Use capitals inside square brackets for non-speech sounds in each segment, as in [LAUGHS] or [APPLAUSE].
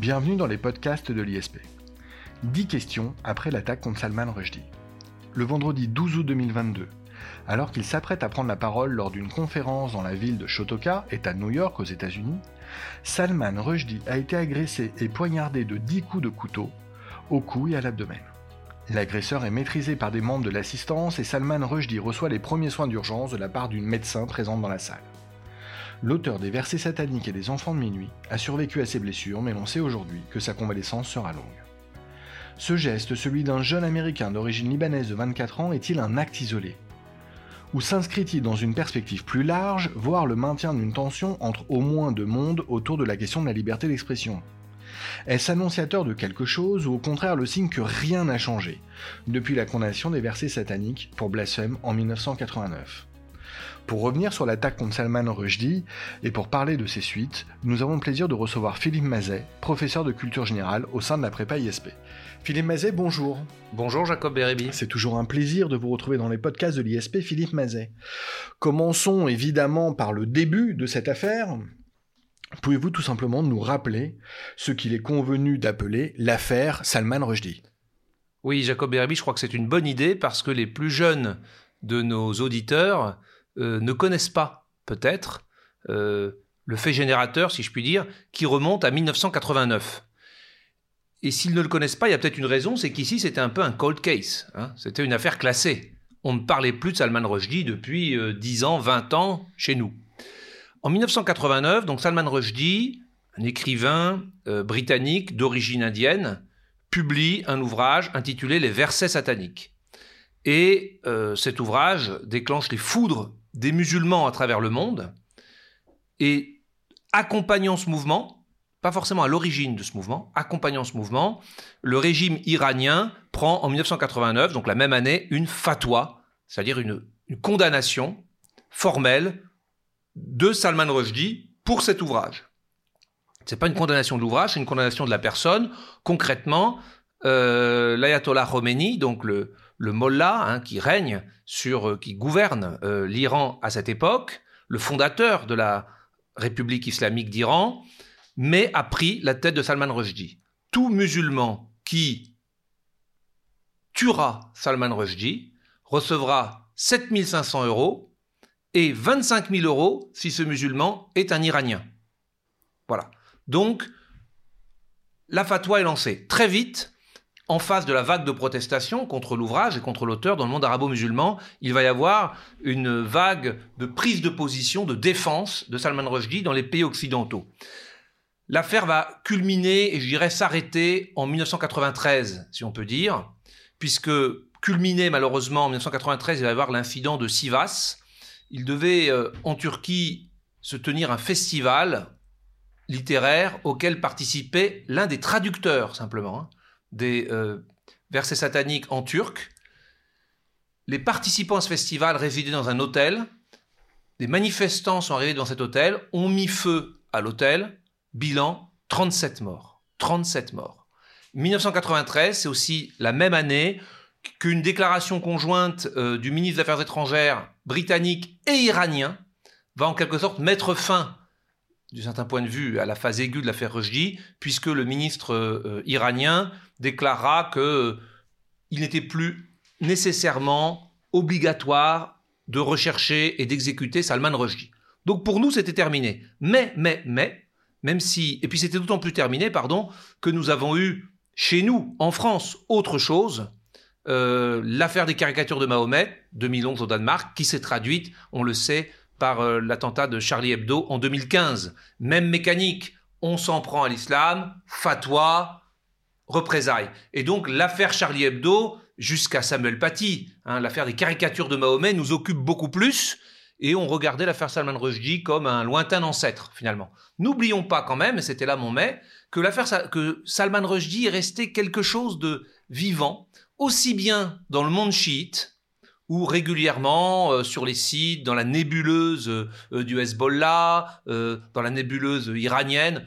Bienvenue dans les podcasts de l'ISP. 10 questions après l'attaque contre Salman Rushdie. Le vendredi 12 août 2022, alors qu'il s'apprête à prendre la parole lors d'une conférence dans la ville de Shotoka, État de New York aux États-Unis, Salman Rushdie a été agressé et poignardé de 10 coups de couteau au cou et à l'abdomen. L'agresseur est maîtrisé par des membres de l'assistance et Salman Rushdie reçoit les premiers soins d'urgence de la part d'une médecin présente dans la salle. L'auteur des versets sataniques et des enfants de minuit a survécu à ses blessures, mais l'on sait aujourd'hui que sa convalescence sera longue. Ce geste, celui d'un jeune Américain d'origine libanaise de 24 ans, est-il un acte isolé? Ou s'inscrit-il dans une perspective plus large, voire le maintien d'une tension entre au moins deux mondes autour de la question de la liberté d'expression? Est-ce annonciateur de quelque chose ou au contraire le signe que rien n'a changé depuis la condamnation des versets sataniques pour blasphème en 1989 pour revenir sur l'attaque contre Salman Rushdie et pour parler de ses suites, nous avons le plaisir de recevoir Philippe Mazet, professeur de culture générale au sein de la prépa ISP. Philippe Mazet, bonjour. Bonjour Jacob Bérébi. C'est toujours un plaisir de vous retrouver dans les podcasts de l'ISP, Philippe Mazet. Commençons évidemment par le début de cette affaire. Pouvez-vous tout simplement nous rappeler ce qu'il est convenu d'appeler l'affaire Salman Rushdie? Oui, Jacob Bérébi, je crois que c'est une bonne idée parce que les plus jeunes de nos auditeurs ne connaissent pas peut-être euh, le fait générateur, si je puis dire, qui remonte à 1989. Et s'ils ne le connaissent pas, il y a peut-être une raison, c'est qu'ici c'était un peu un cold case. Hein. c'était une affaire classée. On ne parlait plus de Salman Rushdie depuis 10 euh, ans, 20 ans chez nous. En 1989, donc Salman Rushdie, un écrivain britannique d'origine indienne, publie un ouvrage intitulé Les versets sataniques. Et cet ouvrage déclenche les foudres des musulmans à travers le monde et accompagnant ce mouvement, pas forcément à l'origine de ce mouvement, accompagnant ce mouvement, le régime iranien prend en 1989, donc la même année, une fatwa, c'est-à-dire une, condamnation formelle de Salman Rushdie pour cet ouvrage. C'est pas une condamnation de l'ouvrage, c'est une condamnation de la personne. Concrètement, euh, l'ayatollah Khomeini, donc le, le mollah hein, qui règne sur, euh, qui gouverne euh, l'Iran à cette époque, le fondateur de la République islamique d'Iran, mais a pris la tête de Salman Rushdie. Tout musulman qui tuera Salman Rushdie recevra 7500 euros et 25 000 euros si ce musulman est un Iranien. Voilà. Donc, la fatwa est lancée. Très vite, en face de la vague de protestation contre l'ouvrage et contre l'auteur dans le monde arabo-musulman, il va y avoir une vague de prise de position, de défense de Salman Rushdie dans les pays occidentaux. L'affaire va culminer et je dirais s'arrêter en 1993, si on peut dire, puisque culminé malheureusement en 1993, il va y avoir l'incident de Sivas. Il devait euh, en Turquie se tenir un festival littéraire auquel participait l'un des traducteurs simplement. Hein des euh, versets sataniques en turc. Les participants à ce festival résidaient dans un hôtel. Des manifestants sont arrivés dans cet hôtel, ont mis feu à l'hôtel. Bilan 37 morts. 37 morts. 1993, c'est aussi la même année qu'une déclaration conjointe euh, du ministre des Affaires étrangères britannique et iranien va en quelque sorte mettre fin d'un certain point de vue, à la phase aiguë de l'affaire Rushdie, puisque le ministre euh, iranien déclarera que il n'était plus nécessairement obligatoire de rechercher et d'exécuter Salman Rushdie. Donc pour nous, c'était terminé. Mais, mais, mais, même si, et puis c'était d'autant plus terminé, pardon, que nous avons eu chez nous, en France, autre chose, euh, l'affaire des caricatures de Mahomet, 2011 au Danemark, qui s'est traduite, on le sait, par euh, l'attentat de Charlie Hebdo en 2015. Même mécanique, on s'en prend à l'islam, fatwa, représailles. Et donc l'affaire Charlie Hebdo, jusqu'à Samuel Paty, hein, l'affaire des caricatures de Mahomet nous occupe beaucoup plus, et on regardait l'affaire Salman Rushdie comme un lointain ancêtre finalement. N'oublions pas quand même, et c'était là mon mais, que l'affaire que Salman Rushdie est resté quelque chose de vivant, aussi bien dans le monde chiite où régulièrement euh, sur les sites, dans la nébuleuse euh, du Hezbollah, euh, dans la nébuleuse iranienne,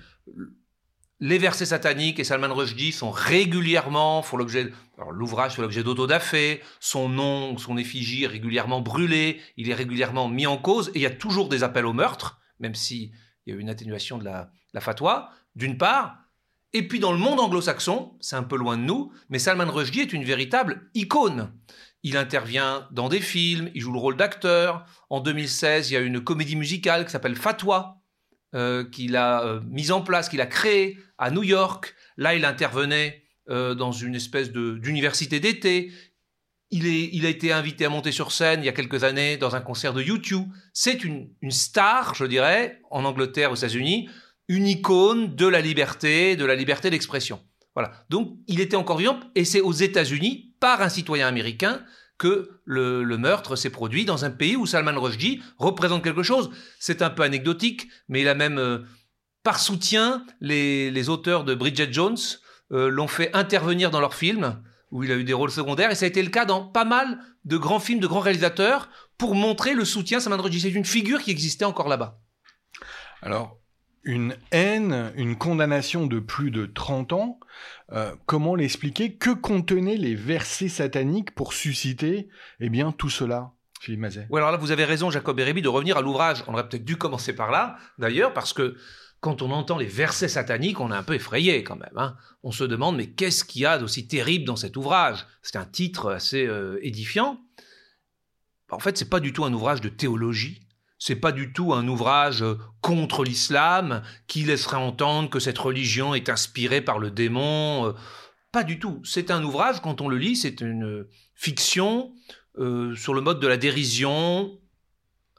les versets sataniques et Salman Rushdie sont régulièrement, font l'objet, l'ouvrage fait l'objet d'autodafé, son nom, son effigie est régulièrement brûlé, il est régulièrement mis en cause, et il y a toujours des appels au meurtre, même s'il y a eu une atténuation de la, la fatwa, d'une part, Et puis dans le monde anglo-saxon, c'est un peu loin de nous, mais Salman Rushdie est une véritable icône. Il intervient dans des films, il joue le rôle d'acteur. En 2016, il y a une comédie musicale qui s'appelle Fatwa, euh, qu'il a euh, mise en place, qu'il a créée à New York. Là, il intervenait euh, dans une espèce d'université d'été. Il, il, a été invité à monter sur scène il y a quelques années dans un concert de YouTube. C'est une, une, star, je dirais, en Angleterre, aux États-Unis, une icône de la liberté, de la liberté d'expression. Voilà. Donc, il était encore vivant, et c'est aux États-Unis, par un citoyen américain, que le, meurtre s'est produit dans un pays où Salman Rushdie représente quelque chose. C'est un peu anecdotique, mais il a même, euh, par soutien, les, auteurs de Bridget Jones euh, l'ont fait intervenir dans leurs films, où il a eu des rôles secondaires, et ça a été le cas dans pas mal de grands films de grands réalisateurs, pour montrer le soutien Salman Rushdie. C'est une figure qui existait encore là-bas. Alors, une haine, une condamnation de plus de 30 ans. Euh, comment l'expliquer? Que contenaient les versets sataniques pour susciter eh bien, tout cela Philippe Mazet? Oui, alors là, vous avez raison, Jacob Bérébi, de revenir à l'ouvrage. On aurait peut-être dû commencer par là, d'ailleurs, parce que quand on entend les versets sataniques, on est un peu effrayé quand même. Hein. On se demande, mais qu'est-ce qu'il y a d'aussi terrible dans cet ouvrage? C'est un titre assez euh, édifiant. En fait, c'est pas du tout un ouvrage de théologie, c'est pas du tout un ouvrage euh, contre l'islam qui laisserait entendre que cette religion est inspirée par le démon. Euh, pas du tout. C'est un ouvrage, quand on le lit, c'est une fiction euh, sur le mode de la dérision,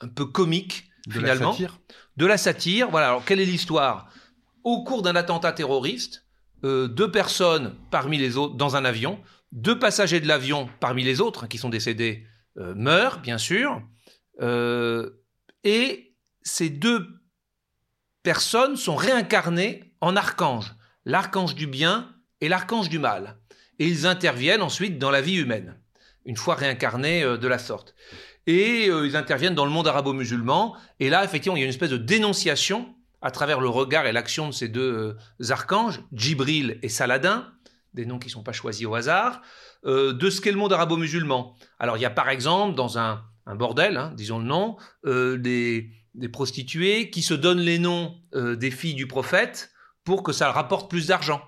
un peu comique, de finalement. La satire. De la satire. Voilà. Alors, quelle est l'histoire? Au cours d'un attentat terroriste, deux personnes parmi les autres dans un avion, deux passagers de l'avion parmi les autres qui sont décédés meurent, bien sûr. Et ces deux personnes sont réincarnées en archanges, l'archange du bien et l'archange du mal. Et ils interviennent ensuite dans la vie humaine, une fois réincarnés euh, de la sorte. Et euh, ils interviennent dans le monde arabo-musulman. Et là, effectivement, il y a une espèce de dénonciation à travers le regard et l'action de ces deux euh, archanges, Djibril et Saladin, des noms qui ne sont pas choisis au hasard, de ce qu'est le monde arabo-musulman. Alors il y a par exemple dans un, un bordel, hein, disons le nom, euh, des, prostituées qui se donnent les noms euh, des filles du prophète pour que ça rapporte plus d'argent.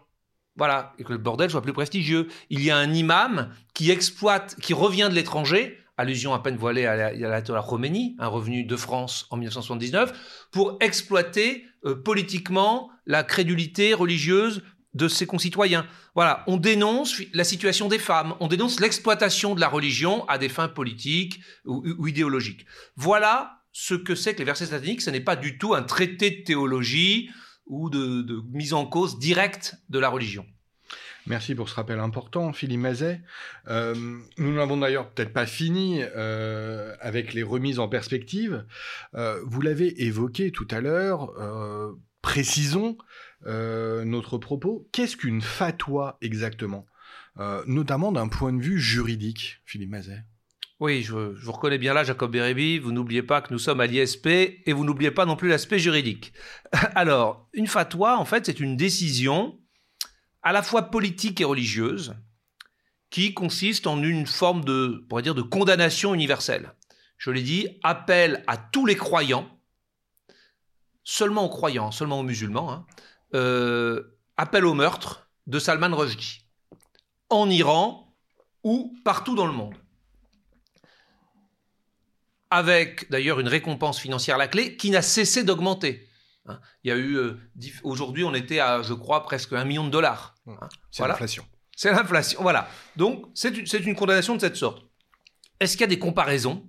Voilà, et que le bordel soit plus prestigieux. Il y a un imam qui exploite, qui revient de l'étranger, allusion à peine voilée à la, Roménie, un revenu de France en 1979, pour exploiter euh, politiquement la crédulité religieuse de ses concitoyens. Voilà, on dénonce la situation des femmes, on dénonce l'exploitation de la religion à des fins politiques ou, idéologiques. Voilà ce que c'est que les versets sataniques, ce n'est pas du tout un traité de théologie ou de, mise en cause directe de la religion. Merci pour ce rappel important, Philippe Mazet. Euh, nous n'avons d'ailleurs peut-être pas fini euh, avec les remises en perspective. Euh, vous l'avez évoqué tout à l'heure. Précisons euh, notre propos. Qu'est-ce qu'une fatwa exactement? Euh, Notamment d'un point de vue juridique, Philippe Mazet. Oui, je, vous reconnais bien là, Jacob Bérébi. Vous n'oubliez pas que nous sommes à l'ISP et vous n'oubliez pas non plus l'aspect juridique. [LAUGHS] Alors, une fatwa, en fait, c'est une décision à la fois politique et religieuse qui consiste en une forme de, dire, de condamnation universelle. Je l'ai dit, appel à tous les croyants, seulement aux croyants, seulement aux musulmans, hein, euh, appel au meurtre de Salman Rushdie, en Iran ou partout dans le monde. Avec d'ailleurs une récompense financière à la clé qui n'a cessé d'augmenter. Hein. Il y a eu, euh, aujourd'hui on était à, je crois, presque un million de dollars. Mmh. Hein. C'est l'inflation. C'est l'inflation, voilà. Donc c'est une condamnation de cette sorte. Est-ce qu'il y a des comparaisons?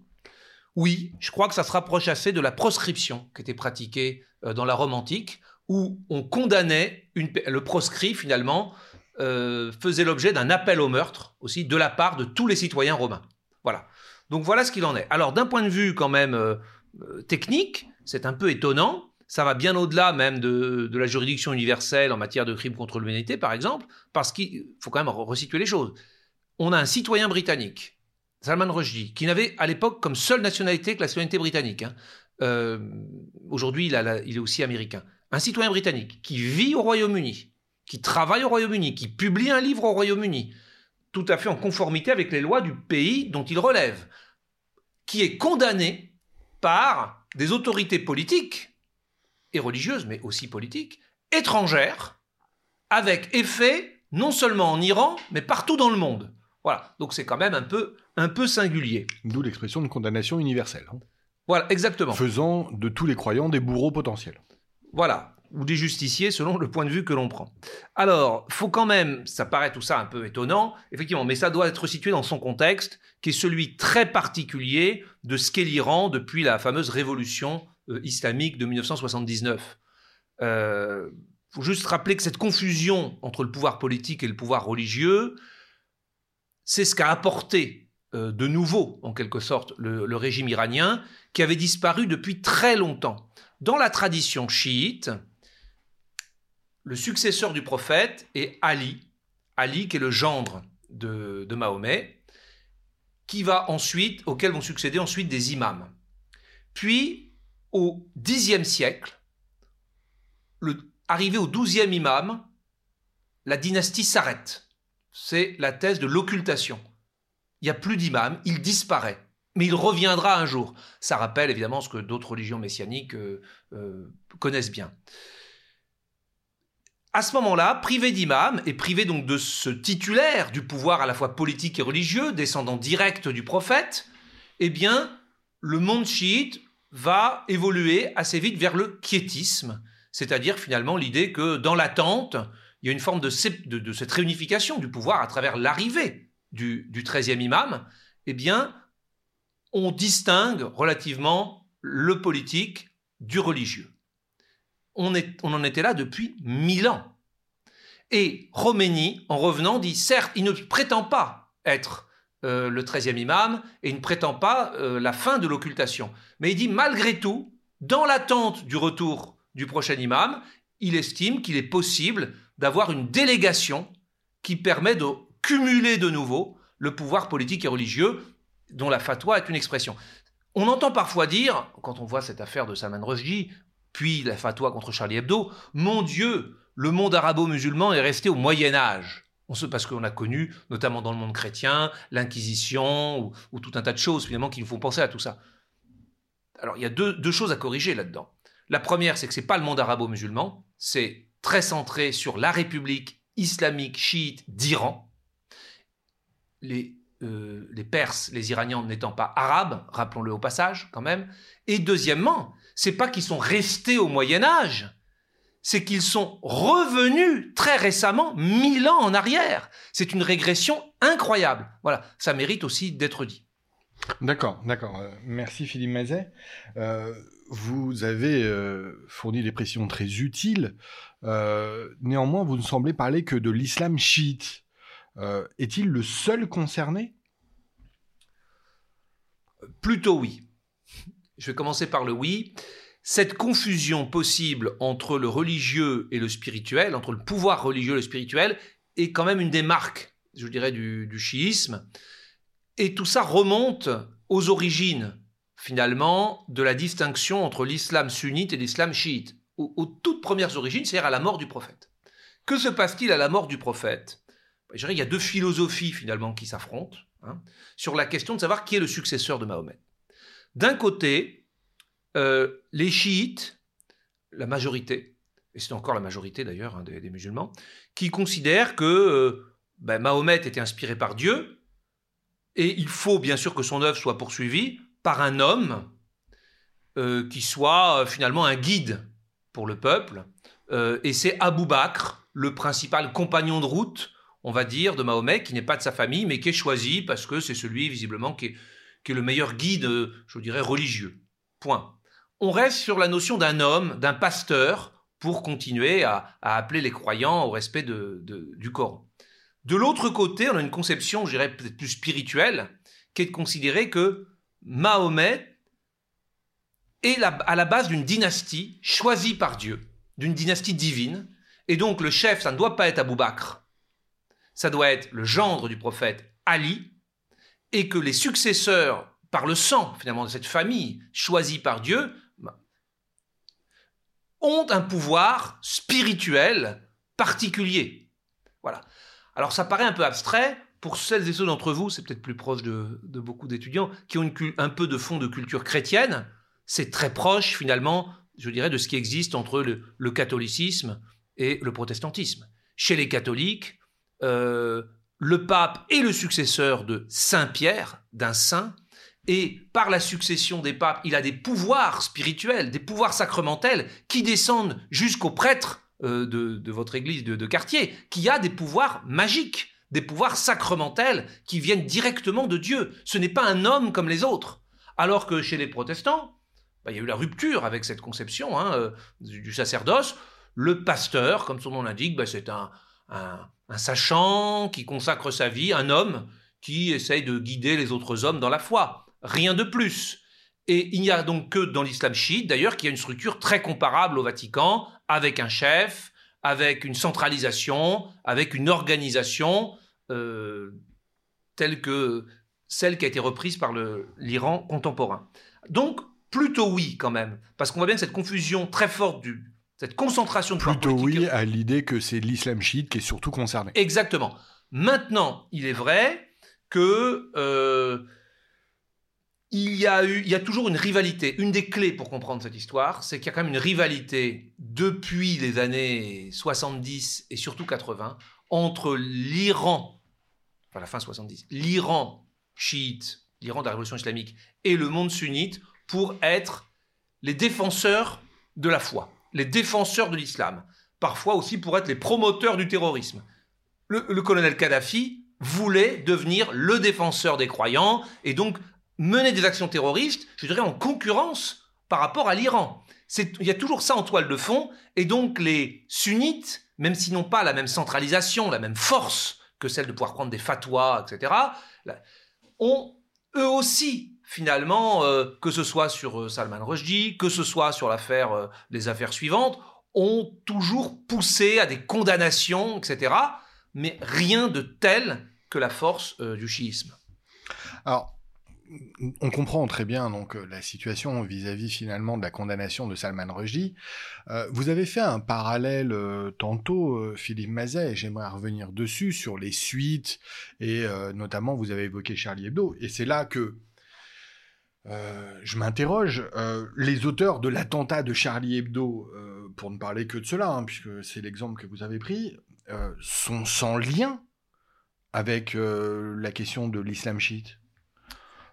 Oui, je crois que ça se rapproche assez de la proscription qui était pratiquée dans la Rome antique, où on condamnait le proscrit finalement euh, faisait l'objet d'un appel au meurtre aussi de la part de tous les citoyens romains. Voilà. Donc voilà ce qu'il en est. Alors d'un point de vue quand même euh, euh, technique, c'est un peu étonnant. Ça va bien au-delà même de, la juridiction universelle en matière de crimes contre l'humanité, par exemple, parce qu'il faut quand même resituer les choses. On a un citoyen britannique, Salman Rushdie, qui n'avait à l'époque comme seule nationalité que la nationalité britannique. Hein. Aujourd'hui, il, il est aussi américain un citoyen britannique qui vit au Royaume-Uni, qui travaille au Royaume-Uni, qui publie un livre au Royaume-Uni, tout à fait en conformité avec les lois du pays dont il relève, qui est condamné par des autorités politiques et religieuses, mais aussi politiques, étrangères, avec effet non seulement en Iran, mais partout dans le monde. Voilà, donc c'est quand même un peu, un peu singulier. D'où l'expression de condamnation universelle. Voilà, exactement. Faisant de tous les croyants des bourreaux potentiels. Voilà, ou des justiciers selon le point de vue que l'on prend. Alors, faut quand même, ça paraît tout ça un peu étonnant, effectivement, mais ça doit être situé dans son contexte, qui est celui très particulier de ce qu'est l'Iran depuis la fameuse révolution euh, islamique de 1979. Euh, faut juste rappeler que cette confusion entre le pouvoir politique et le pouvoir religieux, c'est ce qu'a apporté euh, de nouveau, en quelque sorte, le, régime iranien, qui avait disparu depuis très longtemps. Dans la tradition chiite, le successeur du prophète est Ali, Ali qui est le gendre de, Mahomet, qui va ensuite, auquel vont succéder ensuite des imams. Puis, au Xe siècle, le, arrivé au douzième imam, la dynastie s'arrête. C'est la thèse de l'occultation. Il n'y a plus d'imam, il disparaît. Mais il reviendra un jour. Ça rappelle évidemment ce que d'autres religions messianiques euh, euh, connaissent bien. À ce moment-là, privé d'imam et privé donc de ce titulaire du pouvoir à la fois politique et religieux, descendant direct du prophète, eh bien, le monde chiite va évoluer assez vite vers le quiétisme, c'est-à-dire finalement l'idée que dans l'attente, il y a une forme de, cette réunification du pouvoir à travers l'arrivée du, du 13e imam, eh bien, on distingue relativement le politique du religieux. On, en était là depuis mille ans. Et Khomeini, en revenant, dit certes, il ne prétend pas être euh, le 13e imam et il ne prétend pas euh, la fin de l'occultation. Mais il dit malgré tout, dans l'attente du retour du prochain imam, il estime qu'il est possible d'avoir une délégation qui permet de cumuler de nouveau le pouvoir politique et religieux dont la fatwa est une expression. On entend parfois dire, quand on voit cette affaire de Salman Rushdie, puis la fatwa contre Charlie Hebdo, mon Dieu, le monde arabo-musulman est resté au Moyen Âge. On sait parce qu'on a connu, notamment dans le monde chrétien, l'Inquisition ou, ou, tout un tas de choses finalement qui nous font penser à tout ça. Alors il y a deux, deux choses à corriger là-dedans. La première, c'est que c'est pas le monde arabo-musulman, c'est très centré sur la République islamique chiite d'Iran. Les euh, les Perses, les Iraniens n'étant pas arabes, rappelons-le au passage quand même. Et deuxièmement, c'est pas qu'ils sont restés au Moyen Âge, c'est qu'ils sont revenus très récemment, mille ans en arrière. C'est une régression incroyable. Voilà, ça mérite aussi d'être dit. D'accord, d'accord. Euh, merci Philippe Mazet. Euh, vous avez fourni des précisions très utiles. Néanmoins, vous ne semblez parler que de l'islam chiite. Euh, est-il le seul concerné? Plutôt oui. Je vais commencer par le oui. Cette confusion possible entre le religieux et le spirituel, entre le pouvoir religieux et le spirituel, est quand même une des marques, je dirais, du, chiisme. Et tout ça remonte aux origines, finalement, de la distinction entre l'islam sunnite et l'islam chiite, aux, aux, toutes premières origines, c'est-à-dire à la mort du prophète. Que se passe-t-il à la mort du prophète? Je dirais, il y a deux philosophies finalement qui s'affrontent hein, sur la question de savoir qui est le successeur de Mahomet. D'un côté, euh, les chiites, la majorité, et c'est encore la majorité d'ailleurs hein, des, musulmans, qui considèrent que euh, ben, Mahomet était inspiré par Dieu, et il faut bien sûr que son œuvre soit poursuivie par un homme euh, qui soit finalement un guide pour le peuple, et c'est Abou Bakr, le principal compagnon de route on va dire, de Mahomet, qui n'est pas de sa famille, mais qui est choisi parce que c'est celui, visiblement, qui est, le meilleur guide, je dirais, religieux. Point. On reste sur la notion d'un homme, d'un pasteur, pour continuer à, appeler les croyants au respect du Coran. De l'autre côté, on a une conception, je dirais, peut-être plus spirituelle, qui est de considérer que Mahomet est à la base d'une dynastie choisie par Dieu, d'une dynastie divine, et donc le chef, ça ne doit pas être Abou Bakr, ça doit être le gendre du prophète Ali, et que les successeurs, par le sang finalement de cette famille choisie par Dieu, ont un pouvoir spirituel particulier. Voilà. Alors ça paraît un peu abstrait. Pour celles et ceux d'entre vous, c'est peut-être plus proche de, beaucoup d'étudiants, qui ont un peu de fond de culture chrétienne, c'est très proche finalement, je dirais, de ce qui existe entre le catholicisme et le protestantisme chez les catholiques, euh, le pape est le successeur de Saint Pierre, d'un saint, et par la succession des papes, il a des pouvoirs spirituels, des pouvoirs sacramentels qui descendent jusqu'au prêtre euh, de, votre église de, quartier, qui a des pouvoirs magiques, des pouvoirs sacramentels qui viennent directement de Dieu. Ce n'est pas un homme comme les autres. Alors que chez les protestants, bah, il y a eu la rupture avec cette conception hein, euh, du, sacerdoce. Le pasteur, comme son nom l'indique, bah, c'est un sachant qui consacre sa vie, un homme qui essaye de guider les autres hommes dans la foi rien de plus. Et il n'y a donc que dans l'islam chiite, d'ailleurs, qui a une structure très comparable au Vatican, avec un chef, avec une centralisation, avec une organisation euh, telle que celle qui a été reprise par l'Iran contemporain. Donc, plutôt oui quand même, parce qu'on voit bien cette confusion très forte du, cette concentration de Plutôt oui à l'idée que c'est l'islam chiite qui est surtout concerné. Exactement. Maintenant, il est vrai que euh, il y, a eu, il y a toujours une rivalité. Une des clés pour comprendre cette histoire, c'est qu'il y a quand même une rivalité depuis les années 70 et surtout 80 entre l'Iran, enfin la fin 70, l'Iran chiite, l'Iran de la révolution islamique, et le monde sunnite pour être les défenseurs de la foi, les défenseurs de l'islam, parfois aussi pour être les promoteurs du terrorisme. Le, le colonel Kadhafi voulait devenir le défenseur des croyants et donc mener des actions terroristes, je dirais, en concurrence par rapport à l'Iran. Il y a toujours ça en toile de fond, et donc les sunnites, même s'ils n'ont pas la même centralisation, la même force que celle de pouvoir prendre des fatwas, etc., ont eux aussi, finalement, euh, que ce soit sur euh, Salman Rushdie, que ce soit sur l'affaire euh, des affaires suivantes, ont toujours poussé à des condamnations, etc., mais rien de tel que la force du chiisme. Alors, on comprend très bien donc euh, la situation vis-à-vis finalement de la condamnation de Salman Rushdie. Euh, vous avez fait un parallèle euh, tantôt, Philippe Mazet, et j'aimerais revenir dessus sur les suites et notamment vous avez évoqué Charlie Hebdo, et c'est là que je m'interroge. les auteurs de l'attentat de Charlie Hebdo, pour ne parler que de cela, hein, puisque c'est l'exemple que vous avez pris, sont sans lien avec la question de l'islam chiite.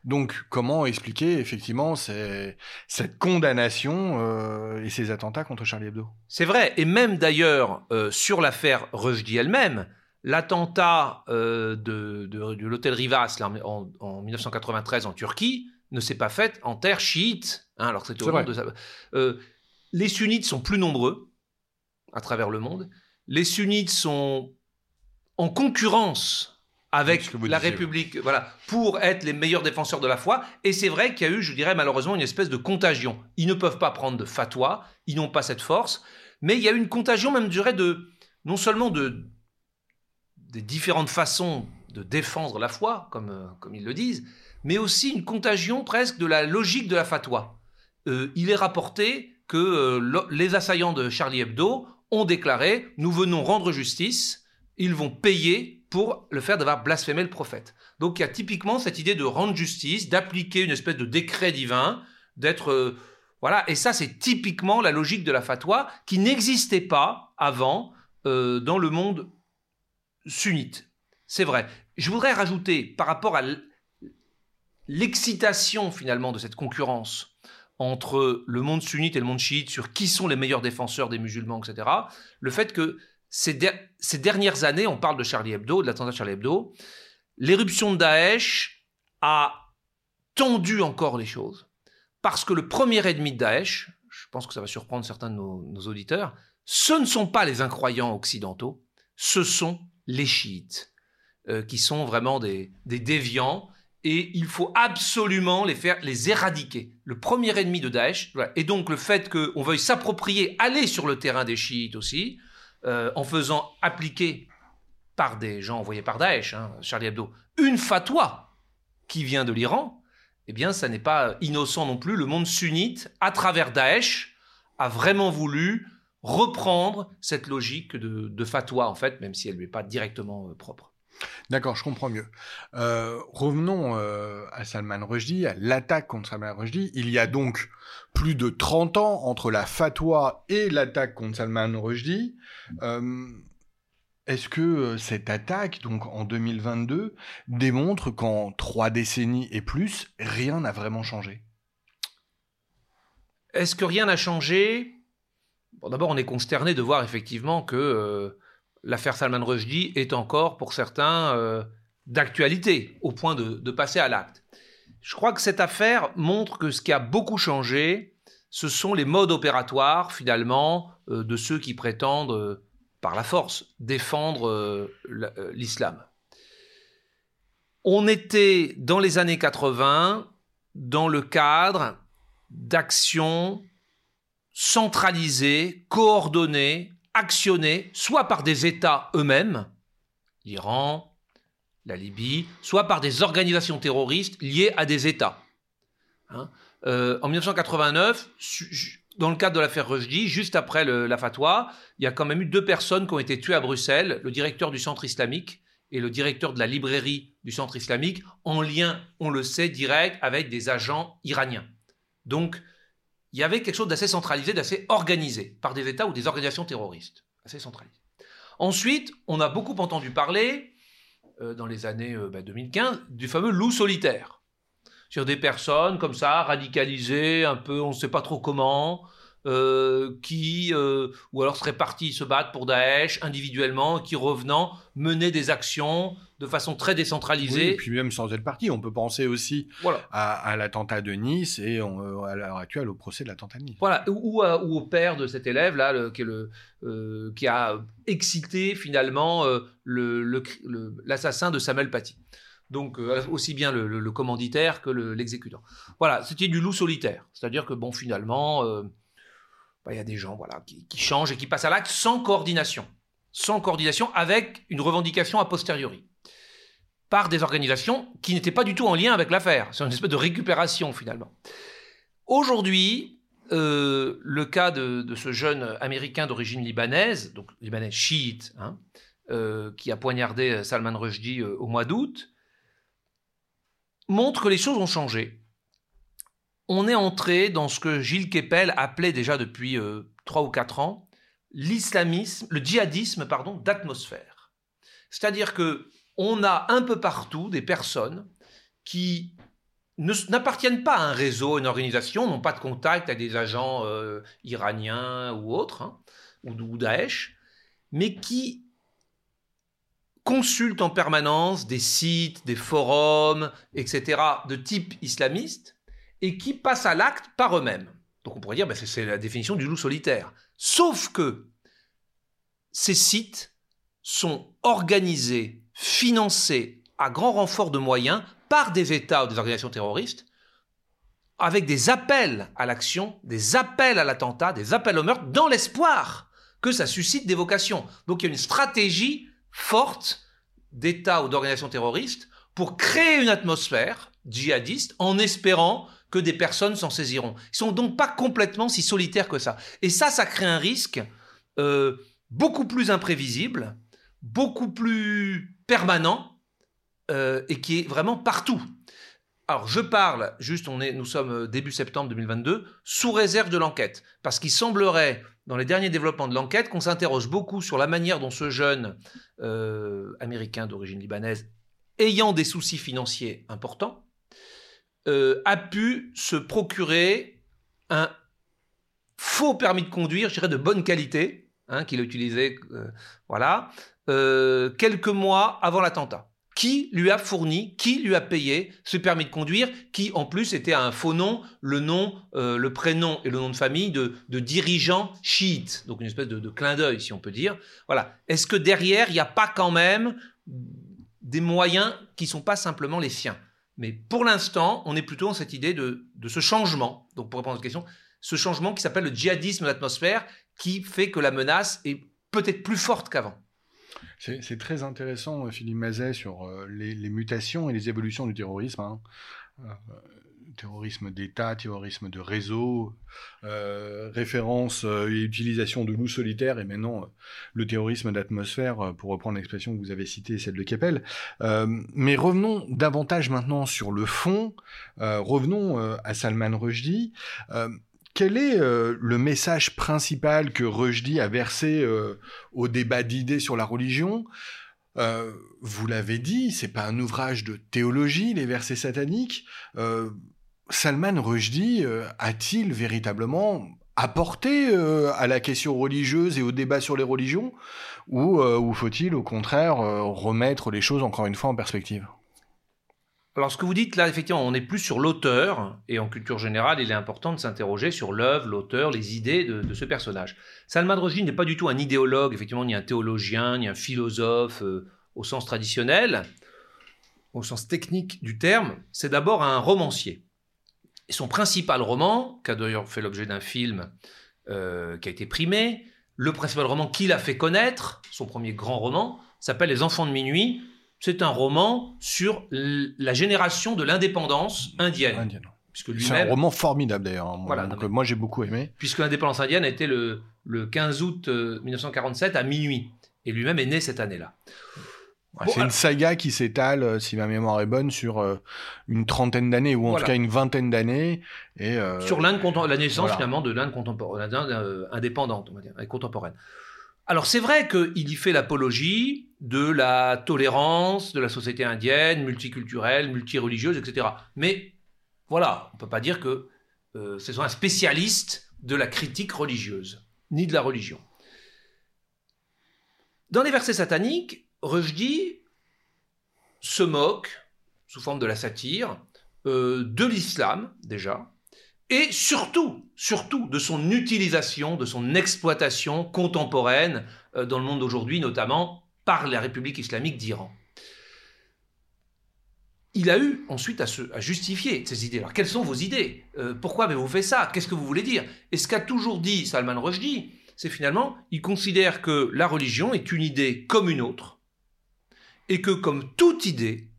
Donc, comment expliquer effectivement cette condamnation euh, et ces attentats contre Charlie Hebdo? C'est vrai, et même d'ailleurs euh, sur l'affaire Rushdie elle-même, l'attentat euh, de, l'hôtel Rivas en, 1993 en Turquie ne s'est pas fait en terre chiite. Hein, alors c'est de les sunnites sont plus nombreux à travers le monde. Les sunnites sont en concurrence avec la République, voilà, pour être les meilleurs défenseurs de la foi. Et c'est vrai qu'il y a eu, je dirais malheureusement, une espèce de contagion. Ils ne peuvent pas prendre de fatwa, ils n'ont pas cette force, mais il y a eu une contagion, même, je dirais, de, non seulement de, des différentes façons de défendre la foi, comme, euh, comme ils le disent, mais aussi une contagion presque de la logique de la fatwa. Euh, il est rapporté que euh, les assaillants de Charlie Hebdo ont déclaré Nous venons rendre justice, ils vont payer pour le faire d'avoir blasphémé le prophète. Donc il y a typiquement cette idée de rendre justice, d'appliquer une espèce de décret divin, d'être... Euh, voilà, et ça c'est typiquement la logique de la fatwa qui n'existait pas avant dans le monde sunnite. C'est vrai. Je voudrais rajouter par rapport à l'excitation finalement de cette concurrence entre le monde sunnite et le monde chiite sur qui sont les meilleurs défenseur des musulmans, etc., le fait que ces, dernières années, on parle de Charlie Hebdo, de l'attentat de Charlie Hebdo, l'éruption de Daesh a tendu encore les choses. Parce que le premier ennemi de Daesh, je pense que ça va surprendre certains de nos, auditeurs, ce ne sont pas les incroyants occidentaux, ce sont les chiites, euh, qui sont vraiment des, déviants, et il faut absolument les faire, les éradiquer. Le premier ennemi de Daesh, et donc le fait qu'on veuille s'approprier, aller sur le terrain des chiites aussi, euh, en faisant appliquer par des gens envoyés par Daesh, hein, Charlie Hebdo, une fatwa qui vient de l'Iran, eh bien, ça n'est pas innocent non plus. Le monde sunnite, à travers Daesh, a vraiment voulu reprendre cette logique de, fatwa, en fait, même si elle ne lui est pas directement euh, propre. D'accord, je comprends mieux. Euh, revenons à Salman Rushdie, à l'attaque contre Salman Rushdie. Il y a donc plus de 30 ans entre la fatwa et l'attaque contre Salman Rushdie. Euh, Est-ce que cette attaque, donc en 2022, démontre qu'en trois décennies et plus, rien n'a vraiment changé? Est-ce que rien n'a changé? Bon, D'abord, on est consterné de voir effectivement que l'affaire Salman Rushdie est encore, pour certains, d'actualité, au point de passer à l'acte. Je crois que cette affaire montre que ce qui a beaucoup changé, ce sont les modes opératoires, finalement, euh, de ceux qui prétendent, euh, par la force, défendre euh, l'islam. On était, dans les années 80, dans le cadre d'actions centralisées, coordonnées, actionnées, soit par des États eux-mêmes, l'Iran, la Libye, soit par des organisations terroristes liées à des États. Hein. Euh, en 1989, dans le cadre de l'affaire Rushdie, juste après la fatwa, il y a quand même eu deux personnes qui ont été tuées à Bruxelles, le directeur du centre islamique et le directeur de la librairie du centre islamique, en lien, on le sait, direct avec des agents iraniens. Donc, il y avait quelque chose d'assez centralisé, d'assez organisé par des États ou des organisations terroristes. Assez centralisé. Ensuite, on a beaucoup entendu parler euh, dans les années 2015 euh, bah, du fameux loup solitaire. Sur des personnes comme ça, radicalisées, un peu, on ne sait pas trop comment, euh, qui, ou alors seraient partis se battre pour Daesh individuellement, qui revenant menaient des actions de façon très décentralisée. et puis même sans être parti, on peut penser aussi à, l'attentat de Nice et euh, à l'heure actuelle au procès de l'attentat de Nice. Voilà, ou, au père de cet élève là, qui, euh, qui, a excité finalement euh, l'assassin de Samuel Paty. Donc aussi bien le, commanditaire que l'exécutant. voilà, c'était du loup solitaire, c'est-à-dire que bon finalement, il y a des gens voilà qui, qui changent et qui passent à l'acte sans coordination, sans coordination avec une revendication a posteriori par des organisations qui n'étaient pas du tout en lien avec l'affaire. C'est une espèce de récupération finalement. Aujourd'hui, euh, le cas de, ce jeune américain d'origine libanaise, donc libanais chiite, hein, euh, qui a poignardé Salman Rushdie euh, au mois d'août, montre que les choses ont changé. On est entré dans ce que Gilles Kepel appelait déjà depuis trois ou quatre ans l'islamisme, le djihadisme pardon d'atmosphère. C'est-à-dire que on a un peu partout des personnes qui n'appartiennent pas à un réseau, à une organisation, n'ont pas de contact avec des agents euh, iraniens ou autres, hein, ou, Daesh, mais qui consultent en permanence des sites, des forums, etc., de type islamiste, et qui passent à l'acte par eux-mêmes. Donc on pourrait dire, ben, c'est la définition du loup solitaire. Sauf que ces sites sont organisés financés à grand renfort de moyens par des États ou des organisations terroristes, avec des appels à l'action, des appels à l'attentat, des appels au meurtre, dans l'espoir que ça suscite des vocations. Donc il y a une stratégie forte d'États ou d'organisations terroristes pour créer une atmosphère djihadiste en espérant que des personnes s'en saisiront. Ils sont donc pas complètement si solitaires que ça. Et ça, ça crée un risque euh, beaucoup plus imprévisible, beaucoup plus permanent euh, et qui est vraiment partout. Alors, je parle, juste, on est, nous sommes euh, début septembre 2022, sous réserve de l'enquête, parce qu'il semblerait, dans les derniers développements de l'enquête, qu'on s'interroge beaucoup sur la manière dont ce jeune américain d'origine libanaise, ayant des soucis financiers importants, a pu se procurer un faux permis de conduire, je dirais de bonne qualité, hein, qu'il a utilisé, voilà, euh, quelques mois avant l'attentat. Qui lui a fourni, qui lui a payé ce permis de conduire, qui en plus était un faux nom, le nom, euh, le prénom et le nom de famille de, de dirigeant chiite, donc une espèce de, clin d'œil si on peut dire. Voilà. Est-ce que derrière il n'y a pas quand même des moyens qui sont pas simplement les siens? Mais pour l'instant, on est plutôt dans cette idée de, ce changement. Donc pour répondre à cette question, ce changement qui s'appelle le djihadisme d'atmosphère, qui fait que la menace est peut-être plus forte qu'avant. C'est très intéressant, euh, Philippe Mazet, sur euh, les, mutations et les évolutions du terrorisme. Hein. Euh, terrorisme d'État, terrorisme de réseau, référence et utilisation de loups solitaires et maintenant le terrorisme d'atmosphère, pour reprendre l'expression que vous avez citée, celle de Keppel. mais revenons davantage maintenant sur le fond, revenons à Salman Rushdie. quel est euh, le message principal que Rushdie a versé euh, au débat d'idées sur la religion? Euh, Vous l'avez dit, c'est pas un ouvrage de théologie, les versets sataniques. Salman Rushdie a-t-il véritablement apporté à la question religieuse et au débat sur les religions ou, ou faut-il au contraire remettre les choses encore une fois en perspective? Alors, ce que vous dites là, effectivement, on n'est plus sur l'auteur, et en culture générale, il est important de s'interroger sur l'œuvre, l'auteur, les idées de, ce personnage. Salman Rushdie n'est pas du tout un idéologue, effectivement, ni un théologien, ni un philosophe euh, au sens traditionnel, au sens technique du terme. C'est d'abord un romancier. Et son principal roman, qui a d'ailleurs fait l'objet d'un film euh, qui a été primé, le principal roman qu'il a fait connaître, son premier grand roman, s'appelle Les Enfants de minuit, c'est un roman sur la génération de l'indépendance indienne. c'est un roman formidable d'ailleurs. Hein, voilà, moi j'ai beaucoup aimé. Puisque l'indépendance indienne a été le, 15 août 1947 euh, à minuit. Et lui-même est né cette année-là. C'est une saga qui s'étale, euh, si ma mémoire est bonne, sur euh, une trentaine d'années, ou en tout cas une vingtaine d'années. Et, sur l'Inde, la naissance finalement de l'Inde indépendante, on va dire, et contemporaine. Alors c'est vrai qu'il y fait l'apologie de la tolérance de la société indienne, multiculturelle, multireligieuse, etc. Mais voilà, on ne peut pas dire que euh, ce soit un spécialiste de la critique religieuse, ni de la religion. Dans les versets sataniques, Rushdie se moque, sous forme de la satire, euh, de l'islam déjà, et surtout, surtout de son utilisation, de son exploitation contemporaine euh, dans le monde d'aujourd'hui, notamment par la République islamique d'Iran. Il a eu ensuite à, se, justifier ces idées. Alors, quelles sont vos idées? Euh, Pourquoi avez-vous fait ça? Qu'est-ce que vous voulez dire? Et ce qu'a toujours dit Salman Rushdie, c'est finalement, il considère que la religion est une idée comme une autre, et que comme toute idée,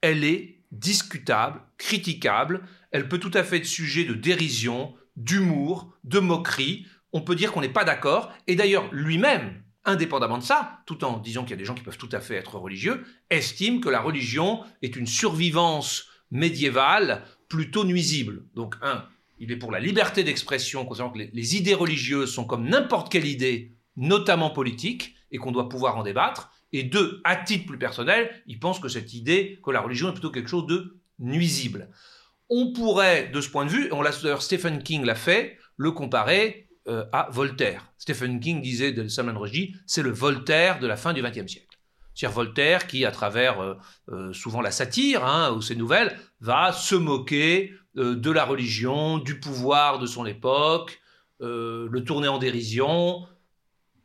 elle est discutable, critiquable, elle peut tout à fait être sujet de dérision, d'humour, de moquerie. On peut dire qu'on n'est pas d'accord. Et d'ailleurs, lui-même, indépendamment de ça, tout en disant qu'il y a des gens qui peuvent tout à fait être religieux, estime que la religion est une survivance médiévale plutôt nuisible. Donc, un, il est pour la liberté d'expression, considérant que les idées religieuses sont comme n'importe quelle idée, notamment politique, et qu'on doit pouvoir en débattre. Et deux, à titre plus personnel, il pense que cette idée, que la religion est plutôt quelque chose de nuisible. On pourrait, de ce point de vue, on l'a Stephen King l'a fait, le comparer euh, à Voltaire. Stephen King disait de Salman Rushdie, c'est le Voltaire de la fin du XXe siècle. C'est-à-dire Voltaire qui, à travers euh, euh, souvent la satire hein, ou ses nouvelles, va se moquer de la religion, du pouvoir de son époque, le tourner en dérision,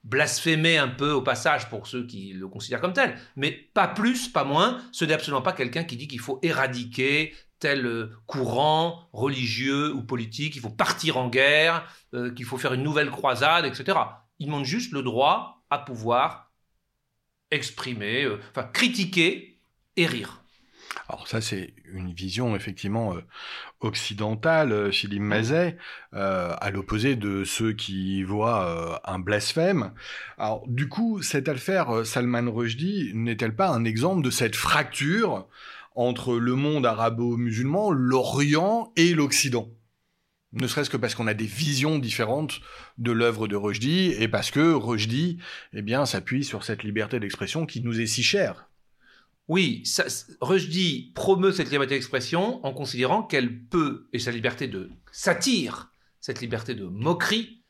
blasphémer un peu au passage pour ceux qui le considèrent comme tel, mais pas plus, pas moins. Ce n'est absolument pas quelqu'un qui dit qu'il faut éradiquer tel euh, courant religieux ou politique, qu'il faut partir en guerre, euh, qu'il faut faire une nouvelle croisade, etc. Il demande juste le droit à pouvoir exprimer, euh, enfin critiquer et rire. Alors ça, c'est une vision effectivement euh, occidentale, euh, Philippe mmh. Mazet, euh, à l'opposé de ceux qui voient un blasphème. Alors du coup, cette affaire Salman Rushdie n'est-elle pas un exemple de cette fracture entre le monde arabo-musulman, l'Orient et l'Occident? Ne serait-ce que parce qu'on a des visions différentes de l'œuvre de Rushdie et parce que Rushdie, eh bien, s'appuie sur cette liberté d'expression qui nous est si chère. Oui, ça, Rushdie promeut cette liberté d'expression en considérant qu'elle peut, et sa liberté de satire, cette liberté de moquerie,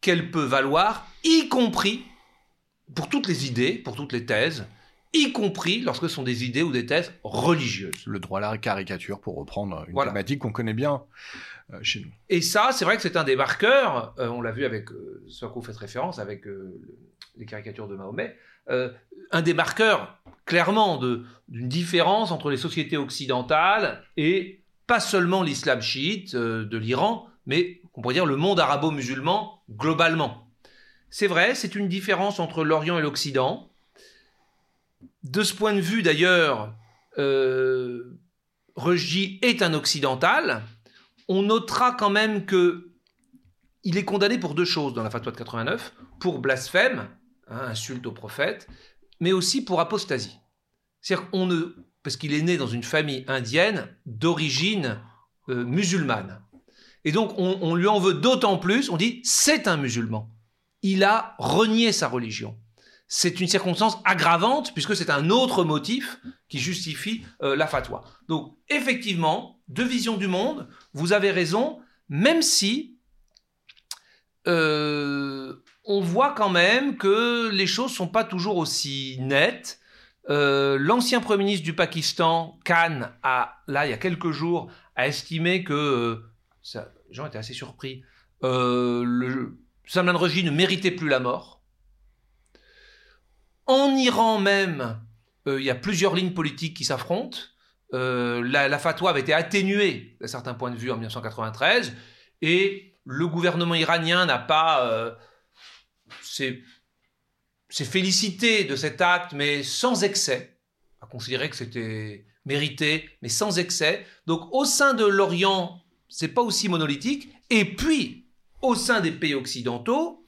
qu'elle peut valoir, y compris pour toutes les idées, pour toutes les thèses, y compris lorsque ce sont des idées ou des thèses religieuses. Le droit à la caricature, pour reprendre une thématique qu'on connaît bien nous. Et ça, c'est vrai que c'est un des marqueurs, euh, on l'a vu avec euh, ce à quoi vous faites référence, avec les caricatures de Mahomet, un des marqueurs clairement d'une différence entre les sociétés occidentales et pas seulement l'islam chiite euh, de l'Iran, mais on pourrait dire le monde arabo-musulman globalement. C'est vrai, c'est une différence entre l'Orient et l'Occident. De ce point de vue, d'ailleurs, euh, est un occidental. On notera quand même que il est condamné pour deux choses dans la fatwa de 89, pour blasphème, hein, insulte au prophète, mais aussi pour apostasie. C'est-à-dire qu'on ne, parce qu'il est né dans une famille indienne d'origine euh, musulmane. Et donc on, on lui en veut d'autant plus, on dit c'est un musulman. Il a renié sa religion c'est une circonstance aggravante puisque c'est un autre motif qui justifie euh, la fatwa. Donc effectivement, deux visions du monde, vous avez raison, même si euh, on voit quand même que les choses sont pas toujours aussi nettes. Euh, l'ancien Premier ministre du Pakistan, Khan, a, là, il y a quelques jours, a estimé que, ça, les gens étaient assez surpris, le, Salman Rushdie ne méritait plus la mort. En Iran même, euh, il y a plusieurs lignes politiques qui s'affrontent. Euh, la, fatwa avait été atténuée d'un certain point de vue en 1993 et le gouvernement iranien n'a pas euh, s'est félicité de cet acte, mais sans excès, a considéré que c'était mérité, mais sans excès. Donc au sein de l'Orient, c'est pas aussi monolithique. Et puis au sein des pays occidentaux,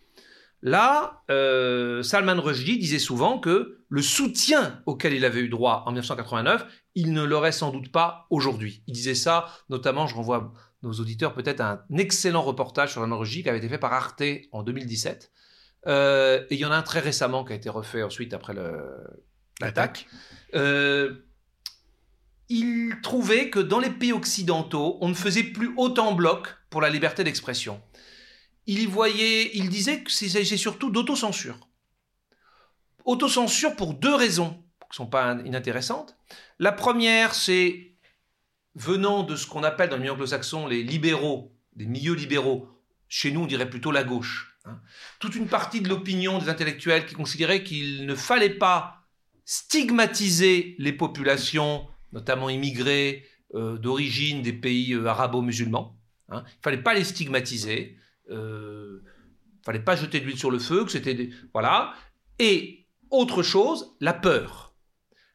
Là, euh, Salman Rushdie disait souvent que le soutien auquel il avait eu droit en 1989, il ne l'aurait sans doute pas aujourd'hui. Il disait ça, notamment, je renvoie nos auditeurs peut-être à un excellent reportage sur Salman Rushdie qui avait été fait par Arte en 2017. Euh, et il y en a un très récemment qui a été refait ensuite après l'attaque. Euh, il trouvait que dans les pays occidentaux, on ne faisait plus autant bloc pour la liberté d'expression il voyait, il disait que c'est surtout d'autocensure. Autocensure pour deux raisons qui ne sont pas inintéressantes. La première, c'est venant de ce qu'on appelle dans le milieu anglo-saxon les libéraux, des milieux libéraux. Chez nous, on dirait plutôt la gauche. Hein. Toute une partie de l'opinion des intellectuels qui considéraient qu'il ne fallait pas stigmatiser les populations, notamment immigrées euh, d'origine des pays euh, arabo-musulmans. Hein. Il ne fallait pas les stigmatiser euh, fallait pas jeter de l'huile sur le feu, que c'était des... voilà. Et autre chose, la peur,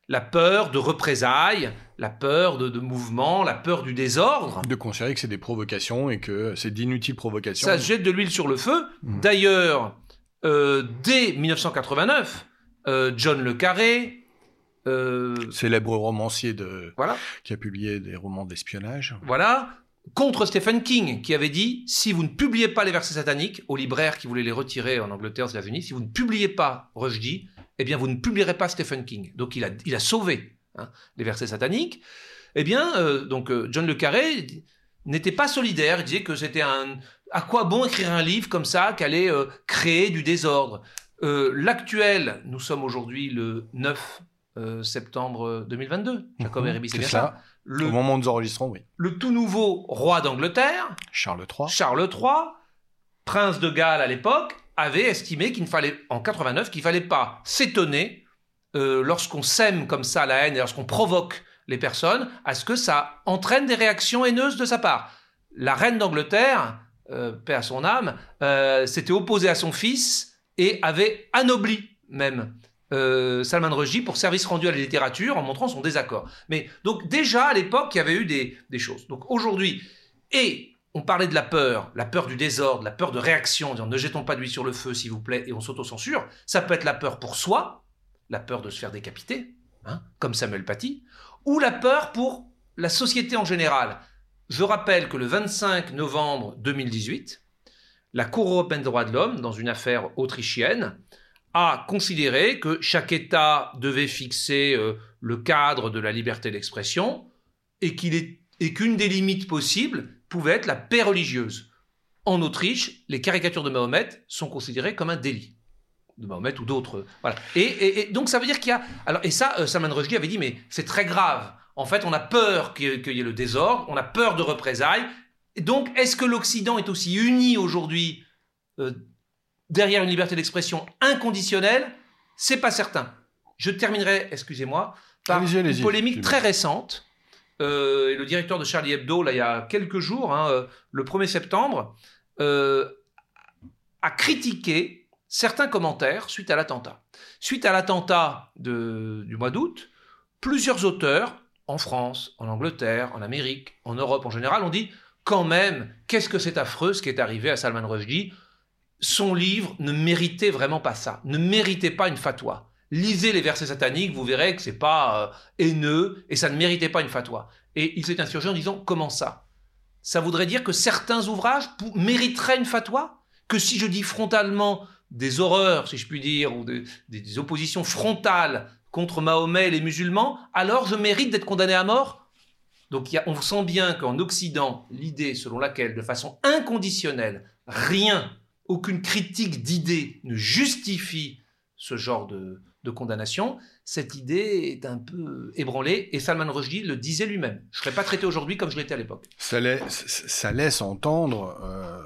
la peur de représailles, la peur de, de mouvements, la peur du désordre. De considérer que c'est des provocations et que c'est d'inutiles provocations. Ça jette de l'huile sur le feu. Mmh. D'ailleurs, euh, dès 1989, euh, John le Carré, euh, célèbre romancier de voilà. qui a publié des romans d'espionnage. Voilà, contre Stephen King, qui avait dit si vous ne publiez pas les versets sataniques, aux libraires qui voulaient les retirer en Angleterre, aux États-Unis, si vous ne publiez pas Rushdie, eh bien vous ne publierez pas Stephen King. Donc il a, il a sauvé hein, les versets sataniques. Eh bien, euh, donc euh, John le Carré n'était pas solidaire. Il disait que c'était un à quoi bon écrire un livre comme ça qui allait euh, créer du désordre? L'actuel, nous sommes aujourd'hui le 9 septembre 2022. Jacob mmh, c'est ça? Le, Au moment où nous enregistrons, oui. Le tout nouveau roi d'Angleterre, Charles III. Charles III, prince de Galles à l'époque, avait estimé qu'il ne fallait, en 89, qu'il ne fallait pas s'étonner euh, lorsqu'on sème comme ça la haine et lorsqu'on provoque les personnes, à ce que ça entraîne des réactions haineuses de sa part. La reine d'Angleterre, euh, paix à son âme, euh, s'était opposée à son fils et avait anobli même euh, Salman Rushdie pour service rendu à la littérature en montrant son désaccord. Mais donc déjà à l'époque, il y avait eu des, choses. Donc aujourd'hui, et on parlait de la peur, la peur du désordre, la peur de réaction, en disant ne jetons pas d'huile sur le feu s'il vous plaît, et on s'auto-censure. Ça peut être la peur pour soi, la peur de se faire décapiter, hein, comme Samuel Paty, ou la peur pour la société en général. Je rappelle que le 25 novembre 2018, la Cour européenne des droits de l'homme, dans une affaire autrichienne, a considéré que chaque État devait fixer euh, le cadre de la liberté d'expression et qu'une des limites possibles pouvait être la paix religieuse. En Autriche, les caricatures de Mahomet sont considérées comme un délit de Mahomet ou d'autres. Voilà. Et, donc ça veut dire qu'il y a. Alors, et ça, euh, Salman Rushdie avait dit mais c'est très grave. En fait, on a peur qu'il y ait le désordre, on a peur de représailles. Donc, est-ce que l'Occident est aussi uni aujourd'hui euh, derrière une liberté d'expression inconditionnelle, c'est pas certain. Je terminerai, excusez-moi, par une polémique très récente. Euh, le directeur de Charlie Hebdo, là, il y a quelques jours, hein, euh, le 1er septembre, euh, a critiqué certains commentaires suite à l'attentat. Suite à l'attentat du mois d'août, plusieurs auteurs, en France, en Angleterre, en Amérique, en Europe en général, ont dit quand même, qu'est-ce que c'est affreux ce qui est arrivé à Salman Rushdie? Son livre ne méritait vraiment pas ça, ne méritait pas une fatwa. Lisez les versets sataniques, vous verrez que c'est pas euh, haineux et ça ne méritait pas une fatwa. Et il s'est insurgé en disant comment ça? Ça voudrait dire que certains ouvrages mériteraient une fatwa? Que si je dis frontalement des horreurs, si je puis dire, ou des, oppositions frontales contre Mahomet et les musulmans, alors je mérite d'être condamné à mort? Donc on sent bien qu'en Occident, l'idée selon laquelle, de façon inconditionnelle, rien, aucune critique d'idée ne justifie ce genre de, condamnation, cette idée est un peu ébranlée. Et Salman Rushdie le disait lui-même. Je ne serais pas traité aujourd'hui comme je l'étais à l'époque. Ça, laisse, entendre, euh,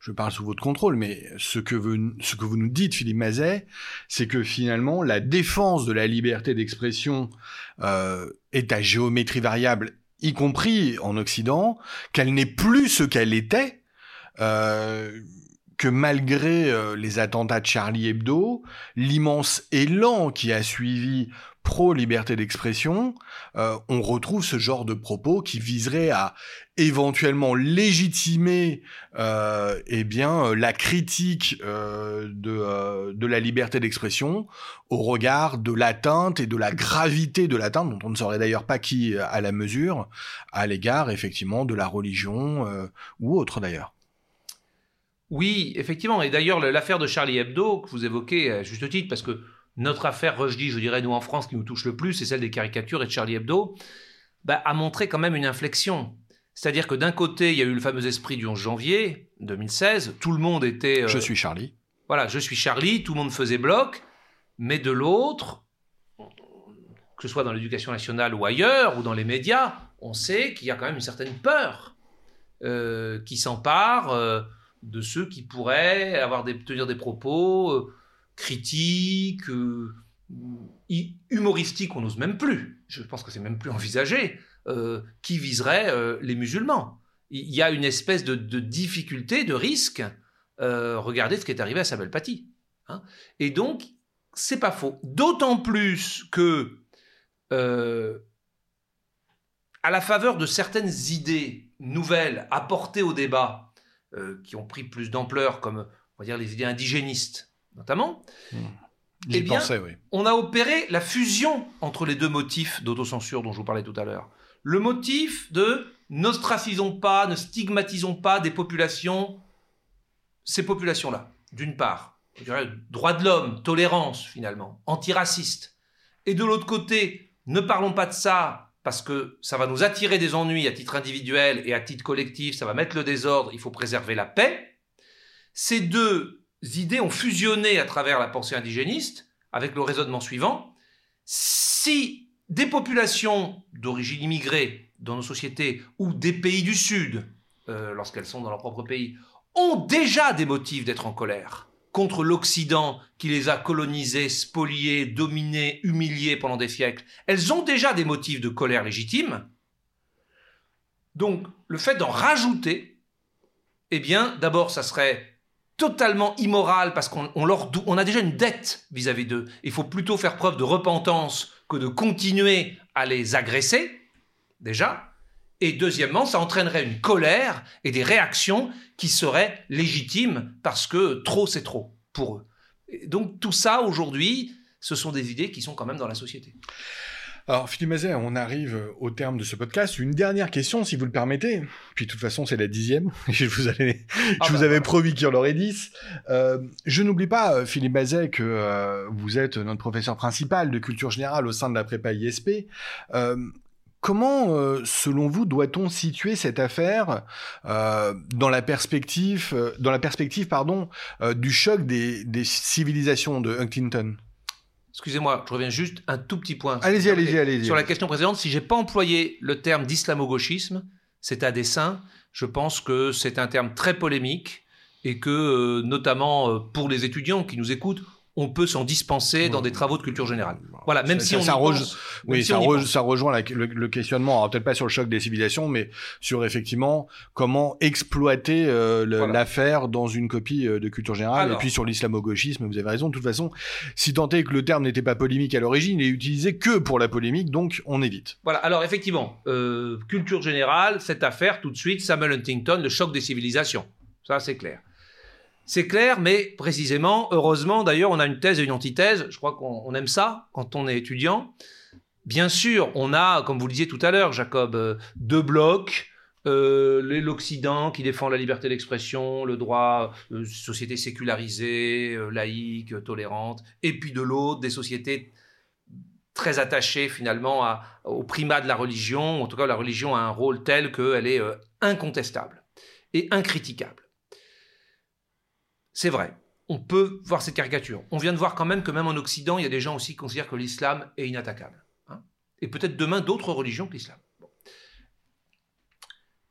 je parle sous votre contrôle, mais ce que vous, ce que vous nous dites, Philippe Mazet, c'est que finalement, la défense de la liberté d'expression euh, est à géométrie variable, y compris en Occident, qu'elle n'est plus ce qu'elle était. Euh, que malgré euh, les attentats de Charlie Hebdo, l'immense élan qui a suivi pro-liberté d'expression, euh, on retrouve ce genre de propos qui viserait à éventuellement légitimer euh, eh bien la critique euh, de, de la liberté d'expression au regard de l'atteinte et de la gravité de l'atteinte dont on ne saurait d'ailleurs pas qui à la mesure à l'égard effectivement de la religion ou autre d'ailleurs. Oui, effectivement. Et d'ailleurs, l'affaire de Charlie Hebdo, que vous évoquez à juste titre, parce que notre affaire Rushdie, je dirais, nous en France, qui nous touche le plus, c'est celle des caricatures et de Charlie Hebdo, bah, a montré quand même une inflexion. C'est-à-dire que d'un côté, il y a eu le fameux esprit du 11 janvier 2016, tout le monde était... Euh, je suis Charlie. Voilà, je suis Charlie, tout le monde faisait bloc, mais de l'autre, que ce soit dans l'éducation nationale ou ailleurs, ou dans les médias, on sait qu'il y a quand même une certaine peur euh, qui s'empare. Euh, de ceux qui pourraient avoir tenir des propos euh, critiques, euh, humoristiques, on n'ose même plus. Je pense que c'est même plus envisagé. Euh, qui viserait les musulmans. Il y a une espèce de, difficulté, de risque. regardez ce qui est arrivé à Samuel Paty. Hein. Et donc, c'est pas faux. D'autant plus que, à la faveur de certaines idées nouvelles apportées au débat, euh, qui ont pris plus d'ampleur, comme on va dire les idées indigénistes notamment, mmh. eh bien, oui. on a opéré la fusion entre les deux motifs d'autocensure dont je vous parlais tout à l'heure. Le motif de n'ostracisons pas, ne stigmatisons pas des populations, ces populations-là, d'une part, droit de l'homme, tolérance finalement, antiraciste, et de l'autre côté, ne parlons pas de ça parce que ça va nous attirer des ennuis à titre individuel et à titre collectif, ça va mettre le désordre, il faut préserver la paix. Ces deux idées ont fusionné à travers la pensée indigéniste avec le raisonnement suivant. Si des populations d'origine immigrée dans nos sociétés ou des pays du Sud, euh, lorsqu'elles sont dans leur propre pays, ont déjà des motifs d'être en colère, contre l'Occident qui les a colonisés, spoliés, dominés, humiliés pendant des siècles, elles ont déjà des motifs de colère légitimes. Donc le fait d'en rajouter, eh bien d'abord ça serait totalement immoral parce qu'on on a déjà une dette vis-à-vis d'eux. Il faut plutôt faire preuve de repentance que de continuer à les agresser, déjà. Et deuxièmement, ça entraînerait une colère et des réactions qui seraient légitimes parce que trop c'est trop pour eux. donc tout ça aujourd'hui, ce sont des idées qui sont quand même dans la société. Alors, Philippe Mazet, on arrive au terme de ce podcast. Une dernière question, si vous le permettez. Puis, de toute façon, c'est la dixième. [LAUGHS] je vous, allais, je ah vous bah avais promis qu'il y en aurait dix. Euh, je n'oublie pas, Philippe Mazet, que euh, vous êtes notre professeur principal de culture générale au sein de la prépa ISP. Euh, Comment, euh, selon vous, doit-on situer cette affaire euh, dans la perspective, euh, dans la perspective, pardon, du choc des, civilisations de Huntington? Excusez-moi, je reviens juste un tout petit point. Allez-y, allez-y, allez-y. Sur la question précédente, si j'ai pas employé le terme d'islamo-gauchisme, c'est à dessein. Je pense que c'est un terme très polémique et que, notamment pour les étudiants qui nous écoutent, on peut s'en dispenser dans des travaux de culture générale. Voilà, même si on ça, oui, ça, rejoint le, questionnement, alors peut-être pas sur le choc des civilisations, mais sur effectivement comment exploiter euh, l'affaire dans une copie euh, de culture générale, et puis sur l'islamo-gauchisme, vous avez raison. De toute façon, si tant est que le terme n'était pas polémique à l'origine, il est utilisé que pour la polémique, donc on évite. Voilà, alors effectivement, euh, culture générale, cette affaire, tout de suite, Samuel Huntington, le choc des civilisations. Ça, c'est clair. C'est clair, mais précisément, heureusement, d'ailleurs, on a une thèse et une antithèse. Je crois qu'on aime ça quand on est étudiant. Bien sûr, on a, comme vous le disiez tout à l'heure, Jacob, euh, deux blocs, l'Occident qui défend la liberté d'expression, le droit, société sécularisée, laïque, tolérante, et puis de l'autre, des sociétés très attachées finalement au primat de la religion. En tout cas, la religion a un rôle tel qu'elle est incontestable et incriticable. C'est vrai, on peut voir cette caricature. On vient de voir quand même que même en Occident, il y a des gens aussi qui considèrent que l'islam est inattaquable. Hein. et peut-être demain d'autres religions que l'islam.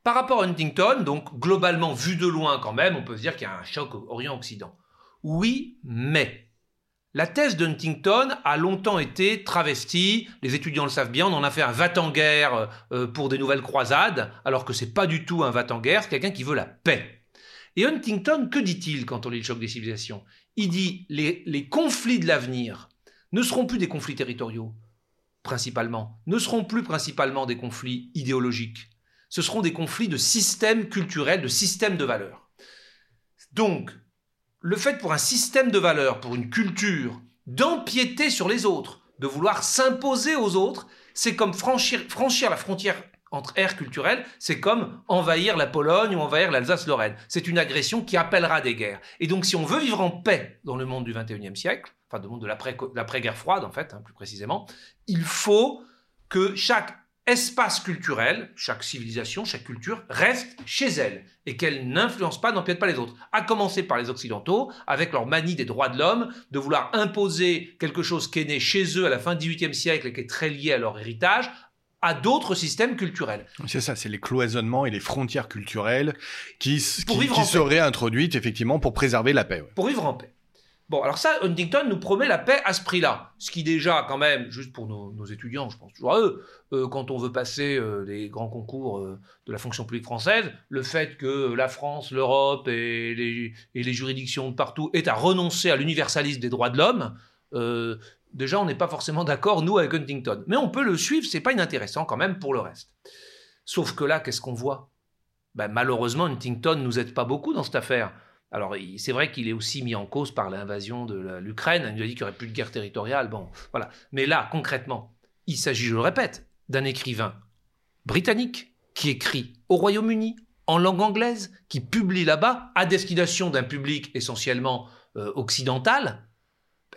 Par rapport à Huntington, donc globalement vu de loin quand même, on peut se dire qu'il y a un choc Orient-Occident. Oui, mais la thèse d'Huntington a longtemps été travestie, les étudiants le savent bien, on en a fait un va-t-en-guerre euh, pour des nouvelles croisades, alors que c'est pas du tout un va-t-en-guerre, c'est quelqu'un qui veut la paix. Et Huntington, que dit-il quand on lit le choc des civilisations? Il dit les, les conflits de l'avenir ne seront plus des conflits territoriaux, principalement, ne seront plus principalement des conflits idéologiques. Ce seront des conflits de systèmes culturels, de systèmes de valeurs. Donc, le fait pour un système de valeurs, pour une culture, d'empiéter sur les autres, de vouloir s'imposer aux autres, c'est comme franchir, franchir la frontière entre aires culturelles, c'est comme envahir la Pologne ou envahir l'Alsace-Lorraine. C'est une agression qui appellera des guerres. Et donc, si on veut vivre en paix dans le monde du XXIe siècle, enfin, le monde de l'après-guerre froide, en fait, hein, plus précisément, il faut que chaque espace culturel, chaque civilisation, chaque culture reste chez elle et qu'elle n'influence pas, n'empiète pas les autres. À commencer par les Occidentaux, avec leur manie des droits de l'homme, de vouloir imposer quelque chose qui est né chez eux à la fin du XVIIIe siècle et qui est très lié à leur héritage, à d'autres systèmes culturels. C'est ça, c'est les cloisonnements et les frontières culturelles qui, qui, seraient introduites effectivement pour préserver la paix. Pour vivre en paix. Bon, alors ça, Huntington nous promet la paix à ce prix-là. Ce qui déjà, quand même, juste pour nos, étudiants, je pense toujours à eux, euh, quand on veut passer euh, les grands concours euh, de la fonction publique française, le fait que la France, l'Europe et les, et les, juridictions de partout aient à renoncer à l'universalisme des droits de l'homme, déjà, on n'est pas forcément d'accord, nous, avec Huntington. Mais on peut le suivre, c'est pas inintéressant quand même pour le reste. Sauf que là, qu'est-ce qu'on voit? Ben, Malheureusement, Huntington nous aide pas beaucoup dans cette affaire. Alors, c'est vrai qu'il est aussi mis en cause par l'invasion de l'Ukraine. Il nous a dit qu'il n'y aurait plus de guerre territoriale. Bon, voilà. Mais là, concrètement, il s'agit, je le répète, d'un écrivain britannique qui écrit au Royaume-Uni en langue anglaise, qui publie là-bas à destination d'un public essentiellement euh, occidental,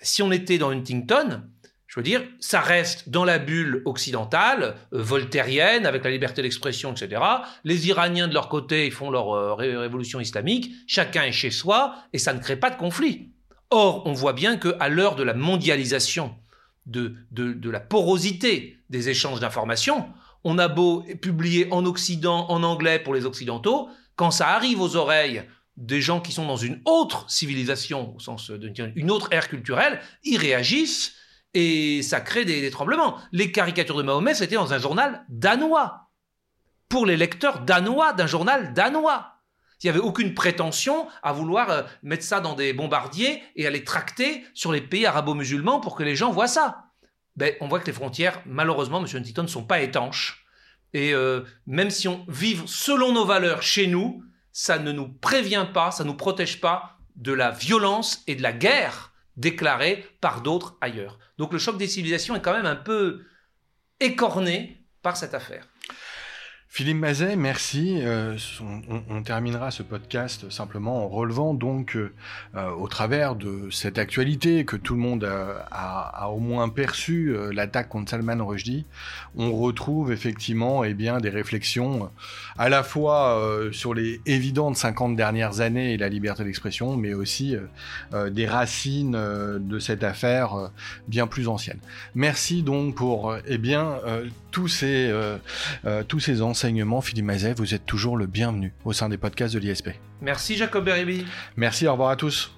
si on était dans Huntington, je veux dire, ça reste dans la bulle occidentale, euh, voltairienne, avec la liberté d'expression, etc. Les Iraniens, de leur côté, ils font leur euh, révolution islamique. Chacun est chez soi et ça ne crée pas de conflit. Or, on voit bien qu'à l'heure de la mondialisation, de, de la porosité des échanges d'informations, on a beau publier en Occident, en anglais pour les Occidentaux, quand ça arrive aux oreilles des gens qui sont dans une autre civilisation, au sens d'une autre ère culturelle, ils réagissent et ça crée des, tremblements. Les caricatures de Mahomet, c'était dans un journal danois. Pour les lecteurs danois d'un journal danois. Il n'y avait aucune prétention à vouloir euh, mettre ça dans des bombardiers et à les tracter sur les pays arabo-musulmans pour que les gens voient ça. Ben, on voit que les frontières, malheureusement, M. Huntington, ne sont pas étanches. Et euh, même si on vit selon nos valeurs chez nous, ça ne nous prévient pas, ça ne nous protège pas de la violence et de la guerre déclarée par d'autres ailleurs. Donc le choc des civilisations est quand même un peu écorné par cette affaire. Philippe Mazet, merci. Euh, on, terminera ce podcast simplement en relevant donc euh, euh, au travers de cette actualité que tout le monde a, au moins perçu l'attaque contre Salman Rushdie, on retrouve effectivement eh bien des réflexions à la fois sur les évidentes 50 dernières années et la liberté d'expression, mais aussi des racines de cette affaire bien plus ancienne. Merci donc pour eh bien tous ces tous ces enseignements, Philippe Mazet, vous êtes toujours le bienvenu au sein des podcasts de l'ISP. Merci Jacob Beribi. Merci, au revoir à tous.